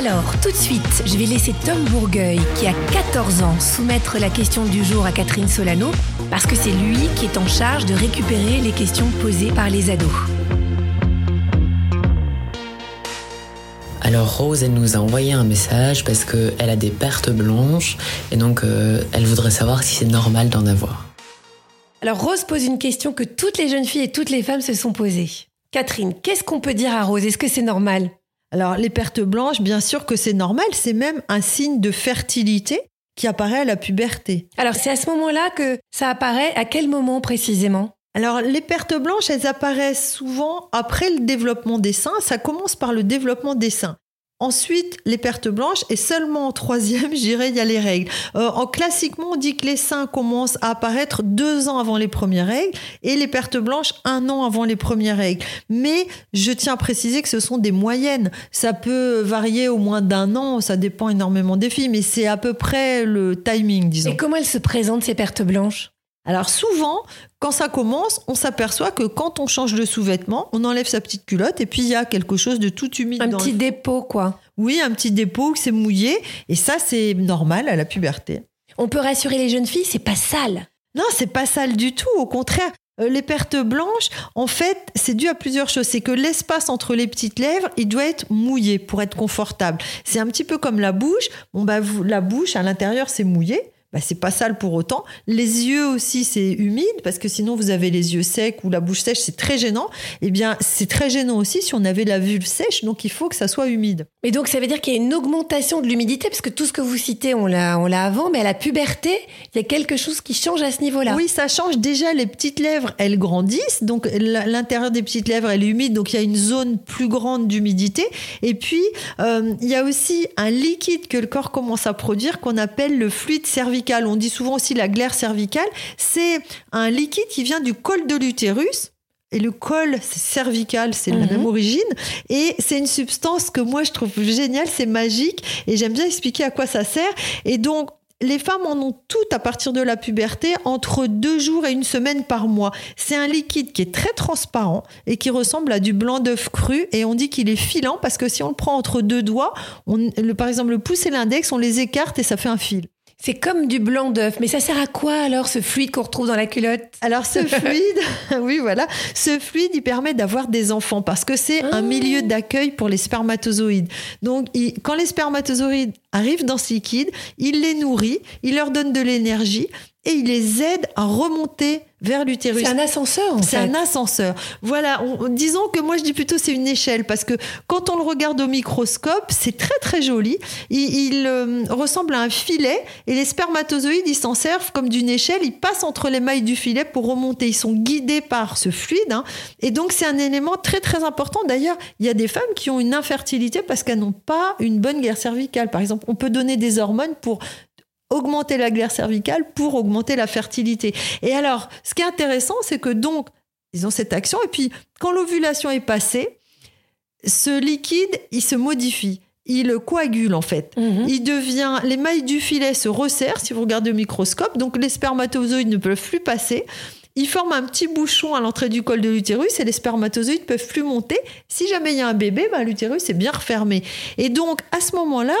Alors, tout de suite, je vais laisser Tom Bourgueil, qui a 14 ans, soumettre la question du jour à Catherine Solano, parce que c'est lui qui est en charge de récupérer les questions posées par les ados. Alors Rose, elle nous a envoyé un message parce qu'elle a des pertes blanches et donc euh, elle voudrait savoir si c'est normal d'en avoir. Alors Rose pose une question que toutes les jeunes filles et toutes les femmes se sont posées. Catherine, qu'est-ce qu'on peut dire à Rose? Est-ce que c'est normal? Alors les pertes blanches, bien sûr que c'est normal, c'est même un signe de fertilité qui apparaît à la puberté. Alors c'est à ce moment-là que ça apparaît, à quel moment précisément? Alors, les pertes blanches, elles apparaissent souvent après le développement des seins. Ça commence par le développement des seins. Ensuite, les pertes blanches et seulement en troisième, je il y a les règles. Euh, en classiquement, on dit que les seins commencent à apparaître deux ans avant les premières règles et les pertes blanches un an avant les premières règles. Mais je tiens à préciser que ce sont des moyennes. Ça peut varier au moins d'un an, ça dépend énormément des filles, mais c'est à peu près le timing, disons. Et comment elles se présentent ces pertes blanches? Alors souvent, quand ça commence, on s'aperçoit que quand on change de sous-vêtement, on enlève sa petite culotte et puis il y a quelque chose de tout humide. Un dans petit le- dépôt, quoi. Oui, un petit dépôt, que c'est mouillé et ça c'est normal à la puberté. On peut rassurer les jeunes filles, c'est pas sale. Non, c'est pas sale du tout, au contraire. Euh, Les pertes blanches, en fait, c'est dû à plusieurs choses. C'est que l'espace entre les petites lèvres, il doit être mouillé pour être confortable. C'est un petit peu comme la bouche. Bon, bah, vous- la bouche, à l'intérieur, c'est mouillé. Bah, c'est pas sale pour autant. Les yeux aussi, c'est humide parce que sinon vous avez les yeux secs ou la bouche sèche, c'est très gênant. Eh bien, c'est très gênant aussi si on avait la vulve sèche, donc il faut que ça soit humide. Mais donc ça veut dire qu'il y a une augmentation de l'humidité, parce que tout ce que vous citez, on l'a, on l'a avant, mais à la puberté, il y a quelque chose qui change à ce niveau-là. Oui, ça change. Déjà, les petites lèvres, elles grandissent. Donc, l'intérieur des petites lèvres, elle est humide. Donc, il y a une zone plus grande d'humidité. Et puis, euh, il y a aussi un liquide que le corps commence à produire qu'on appelle le fluide cervical. On dit souvent aussi la glaire cervicale. C'est un liquide qui vient du col de l'utérus. Et le col c'est cervical, c'est la Mhm. même origine. Et c'est une substance que moi je trouve géniale, c'est magique. Et j'aime bien expliquer à quoi ça sert. Et donc, les femmes en ont toutes à partir de la puberté entre deux jours et une semaine par mois. C'est un liquide qui est très transparent et qui ressemble à du blanc d'œuf cru. Et on dit qu'il est filant parce que si on le prend entre deux doigts, on, le, par exemple le pouce et l'index, on les écarte et ça fait un fil. C'est comme du blanc d'œuf. Mais ça sert à quoi alors ce fluide qu'on retrouve dans la culotte? Alors ce fluide, oui voilà, ce fluide il permet d'avoir des enfants parce que c'est un milieu d'accueil pour les spermatozoïdes. Donc il- quand les spermatozoïdes arrivent dans ce liquide, il les nourrit, il leur donne de l'énergie et il les aide à remonter vers l'utérus. C'est un ascenseur en C'est fait. un ascenseur. Voilà, on- disons que moi je dis plutôt c'est une échelle parce que quand on le regarde au microscope, c'est très très joli. Il, il, euh, ressemble à un filet et les spermatozoïdes ils s'en servent comme d'une échelle. Ils passent entre les mailles du filet pour remonter. Ils sont guidés par ce fluide hein. et donc c'est un élément très très important. D'ailleurs, il y a des femmes qui ont une infertilité parce qu'elles n'ont pas une bonne guerre cervicale. Par exemple, on peut donner des hormones pour augmenter la glaire cervicale pour augmenter la fertilité. Et alors, ce qui est intéressant, c'est que donc, ils ont cette action, et puis quand l'ovulation est passée, ce liquide, il se modifie. Il coagule en fait. Mhm. Il devient, les mailles du filet se resserrent si vous regardez au microscope, donc les spermatozoïdes ne peuvent plus passer. Il forme un petit bouchon à l'entrée du col de l'utérus et les spermatozoïdes peuvent plus monter. Si jamais il y a un bébé, ben, l'utérus est bien refermé. Et donc à ce moment-là,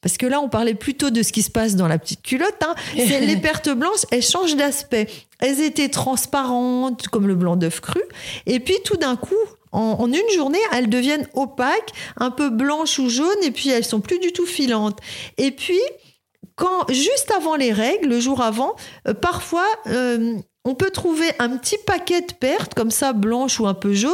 parce que là on parlait plutôt de ce qui se passe dans la petite culotte, hein, c'est les pertes blanches, elles changent d'aspect. Elles étaient transparentes comme le blanc d'œuf cru, et puis tout d'un coup, en, en une journée, elles deviennent opaques, un peu blanches ou jaunes, et puis elles sont plus du tout filantes. Et puis quand juste avant les règles, le jour avant, euh, parfois euh, on peut trouver un petit paquet de pertes comme ça blanches ou un peu jaunes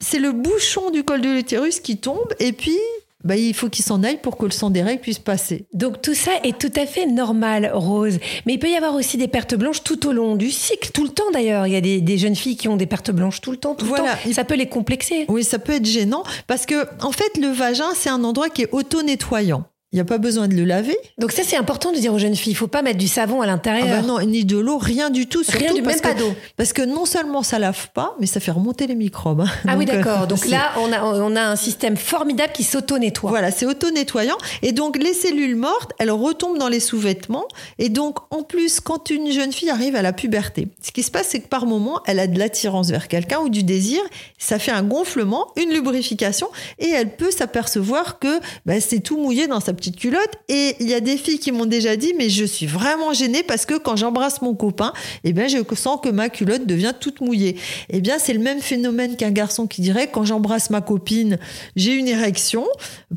c'est le bouchon du col de l'utérus qui tombe et puis bah, il faut qu'il s'en aille pour que le sang des règles puisse passer. Donc tout ça est tout à fait normal, Rose. Mais il peut y avoir aussi des pertes blanches tout au long du cycle, tout le temps d'ailleurs. Il y a des, jeunes filles qui ont des pertes blanches tout le temps, tout le temps. Ça peut les complexer. Oui, ça peut être gênant parce que en fait, le vagin, c'est un endroit qui est auto-nettoyant. Il n'y a pas besoin de le laver. Donc ça, c'est important de dire aux jeunes filles, il faut pas mettre du savon à l'intérieur. Ah bah non, ni de l'eau, rien du tout. Rien du même pas d'eau. Parce que non seulement ça lave pas, mais ça fait remonter les microbes. Hein. Ah oui, d'accord. donc là, on a, on a un système formidable qui s'auto-nettoie. Voilà, c'est auto-nettoyant. Et donc les cellules mortes, elles retombent dans les sous-vêtements. Et donc en plus, quand une jeune fille arrive à la puberté, ce qui se passe, c'est que par moment, elle a de l'attirance vers quelqu'un ou du désir. Ça fait un gonflement, une lubrification, et elle peut s'apercevoir que bah, c'est tout mouillé dans sa petite culotte. Et et il y a des filles qui m'ont déjà dit, mais je suis vraiment gênée parce que quand j'embrasse mon copain, eh bien, je sens que ma culotte devient toute mouillée. Eh bien, c'est le même phénomène qu'un garçon qui dirait, quand j'embrasse ma copine, j'ai une érection.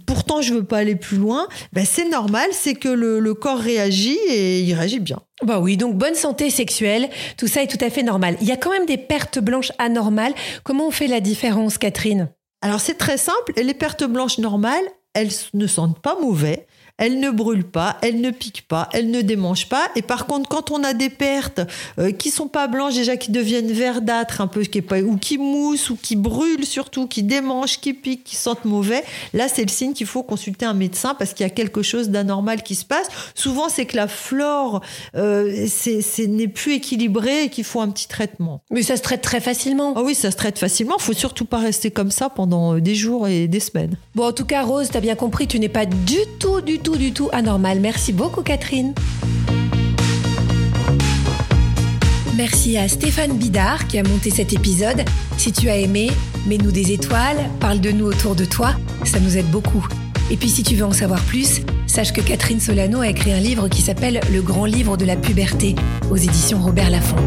Pourtant, je veux pas aller plus loin. Ben, c'est normal, c'est que le, corps réagit et il réagit bien. Bah oui, donc bonne santé sexuelle, tout ça est tout à fait normal. Il y a quand même des pertes blanches anormales. Comment on fait la différence, Catherine? Alors c'est très simple, les pertes blanches normales, elles ne sentent pas mauvais elle ne brûle pas, elle ne pique pas, elle ne démange pas. Et par contre, quand on a des pertes euh, qui sont pas blanches, déjà qui deviennent verdâtres un peu, qui pas, ou qui moussent, ou qui brûlent surtout, qui démangent, qui piquent, qui sentent mauvais, là c'est le signe qu'il faut consulter un médecin parce qu'il y a quelque chose d'anormal qui se passe. Souvent, c'est que la flore euh, n'est plus équilibrée et qu'il faut un petit traitement. Mais ça se traite très facilement. Ah oui, ça se traite facilement. Il faut surtout pas rester comme ça pendant euh, des jours et des semaines. Bon, en tout cas, Rose, tu as bien compris, tu n'es pas du tout, du du tout anormal. Merci beaucoup Catherine. Merci à Stéphane Bidard qui a monté cet épisode. Si tu as aimé, mets-nous des étoiles, parle de nous autour de toi, ça nous aide beaucoup. Et puis si tu veux en savoir plus, sache que Catherine Solano a écrit un livre qui s'appelle Le grand livre de la puberté aux éditions Robert Laffont.